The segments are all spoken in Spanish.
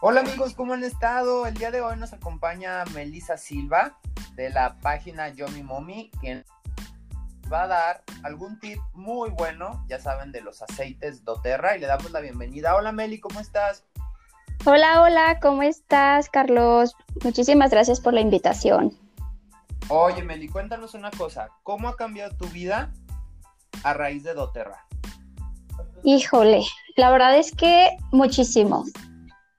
Hola amigos, ¿cómo han estado? El día de hoy nos acompaña Melissa Silva de la página Yo Mi Mommy, quien va a dar algún tip muy bueno, ya saben, de los aceites doTERRA y le damos la bienvenida. Hola Meli, ¿cómo estás? Hola, hola, ¿cómo estás, Carlos? Muchísimas gracias por la invitación. Oye Meli, cuéntanos una cosa, ¿cómo ha cambiado tu vida a raíz de doTERRA? Híjole, la verdad es que muchísimo.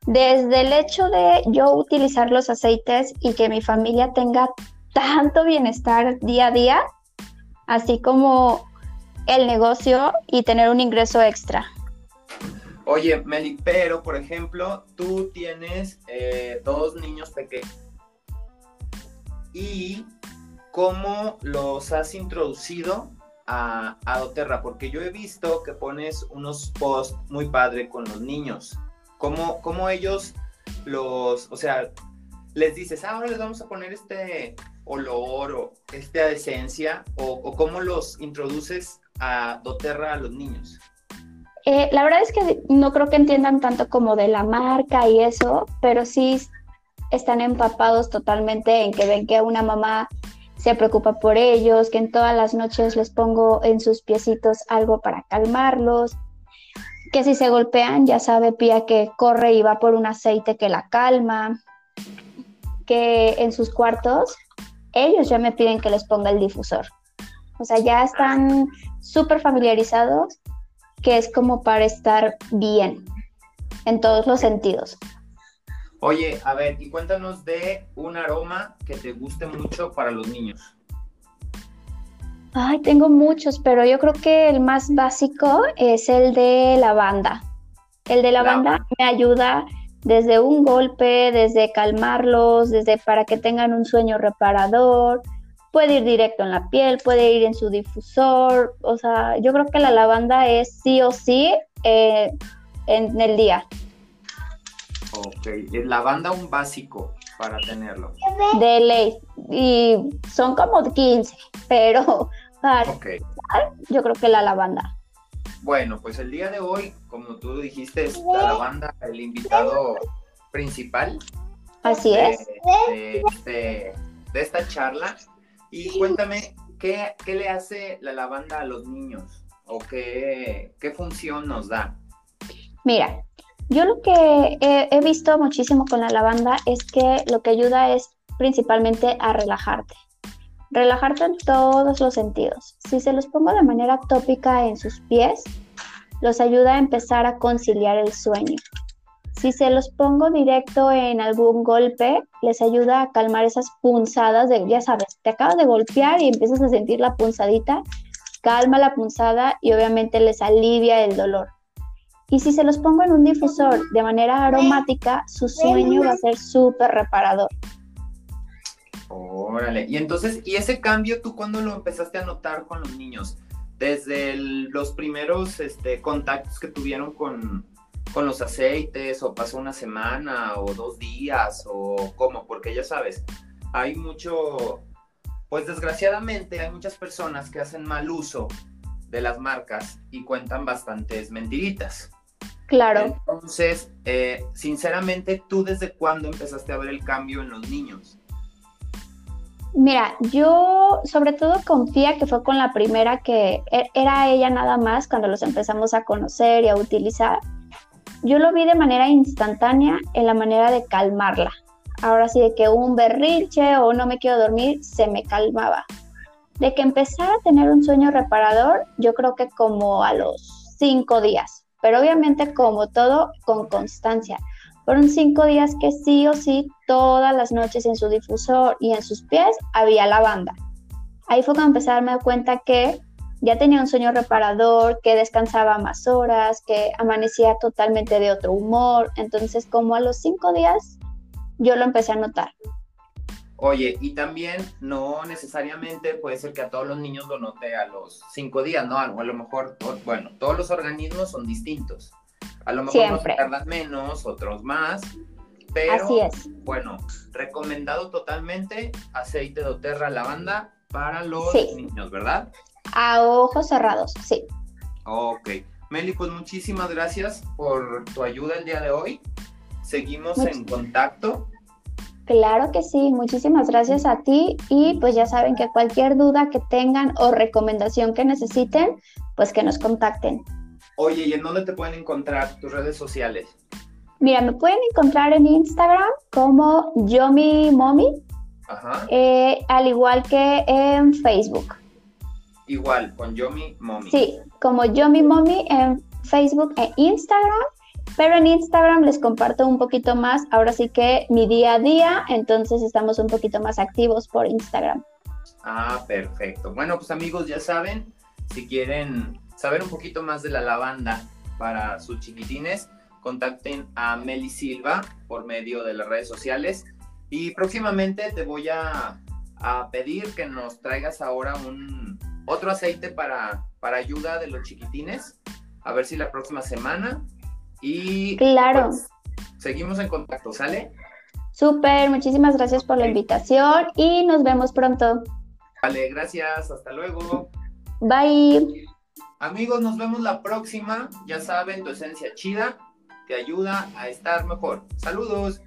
Desde el hecho de yo utilizar los aceites y que mi familia tenga tanto bienestar día a día, así como el negocio y tener un ingreso extra. Oye, Meli, pero por ejemplo, tú tienes eh, dos niños pequeños. ¿Y cómo los has introducido a, a doTERRA? Porque yo he visto que pones unos posts muy padre con los niños cómo, ellos los, o sea, les dices, ah, ahora les vamos a poner este olor o esta esencia, o, cómo los introduces a doTERRA a los niños. Eh, la verdad es que no creo que entiendan tanto como de la marca y eso, pero sí están empapados totalmente en que ven que una mamá se preocupa por ellos, que en todas las noches les pongo en sus piecitos algo para calmarlos, que si se golpean, ya sabe Pía que corre y va por un aceite que la calma, que en sus cuartos ellos ya me piden que les ponga el difusor. O sea, ya están súper familiarizados que es como para estar bien en todos los sentidos. Oye, a ver, y cuéntanos de un aroma que te guste mucho para los niños. Ay, tengo muchos, pero yo creo que el más básico es el de lavanda. El de lavanda me ayuda desde un golpe, desde calmarlos, desde para que tengan un sueño reparador. Puede ir directo en la piel, puede ir en su difusor. O sea, yo creo que la lavanda es sí o sí eh, en el día. Ok, es lavanda un básico para tenerlo. De ley. Y son como 15, pero yo creo que la lavanda. Bueno, pues el día de hoy, como tú dijiste, es la lavanda el invitado principal. Así es. De, esta charla. Y cuéntame, ¿qué, le hace la lavanda a los niños? ¿O qué, qué función nos da? Mira, yo lo que he, visto muchísimo con la lavanda es que lo que ayuda es principalmente a relajarte. Relajarte en todos los sentidos. Si se los pongo de manera tópica en sus pies, los ayuda a empezar a conciliar el sueño. Si se los pongo directo en algún golpe, les ayuda a calmar esas punzadas de, ya sabes, te acabas de golpear y empiezas a sentir la punzadita, calma la punzada y obviamente les alivia el dolor. Y si se los pongo en un difusor de manera aromática, su sueño va a ser súper reparador. Órale, y entonces, ¿y ese cambio tú cuándo lo empezaste a notar con los niños? Desde los primeros este, contactos que tuvieron con, con los aceites, o pasó una semana, o dos días, o cómo, porque ya sabes, hay mucho, pues desgraciadamente hay muchas personas que hacen mal uso de las marcas y cuentan bastantes mentiritas. Claro. Entonces, eh, sinceramente, ¿tú desde cuándo empezaste a ver el cambio en los niños? Mira, yo sobre todo confía que fue con la primera que e-, era ella nada más cuando los empezamos a conocer y a utilizar. Yo lo vi de manera instantánea en la manera de calmarla. Ahora sí, de que un berrinche o no me quiero dormir, se me calmaba. De que empezara a tener un sueño reparador, yo creo que como a los cinco días pero obviamente como todo, con constancia. Fueron cinco días que sí o sí, todas las noches en su difusor y en sus pies había lavanda. Ahí fue cuando empecé a darme cuenta que ya tenía un sueño reparador, que descansaba más horas, que amanecía totalmente de otro humor. Entonces, como a los cinco días, yo lo empecé a notar. Oye, y también no necesariamente puede ser que a todos los niños lo note a los cinco días, ¿no? A lo mejor, bueno, todos los organismos son distintos. A lo mejor unos tardan menos, otros más. Pero, Así es. bueno, recomendado totalmente aceite de doTERRA lavanda para los niños, ¿verdad? A ojos cerrados, sí. Ok. Meli, pues muchísimas gracias por tu ayuda el día de hoy. seguimos en contacto. Claro que sí, muchísimas gracias a ti y pues ya saben que cualquier duda que tengan o recomendación que necesiten, pues que nos contacten. Oye, ¿y en dónde te pueden encontrar tus redes sociales? Mira, me pueden encontrar en Instagram como Yomi Mommy, eh, al igual que en Facebook. Igual, con Yomi Mommy. Sí, como Yomi Mommy en Facebook e Instagram, pero en Instagram les comparto un poquito más, ahora sí que mi día a día, entonces estamos un poquito más activos por Instagram. Ah, perfecto. Bueno, pues amigos, ya saben, si quieren saber un poquito más de la lavanda para sus chiquitines, contacten a Meli Silva por medio de las redes sociales. Y próximamente te voy a, pedir que nos traigas ahora un otro aceite para, para ayuda de los chiquitines. A ver si la próxima semana. Y claro. Pues, seguimos en contacto, ¿sale? Súper, muchísimas gracias por la invitación y nos vemos pronto. Vale, gracias, hasta luego. Bye. Amigos, nos vemos la próxima. Ya saben, tu esencia chida te ayuda a estar mejor. Saludos.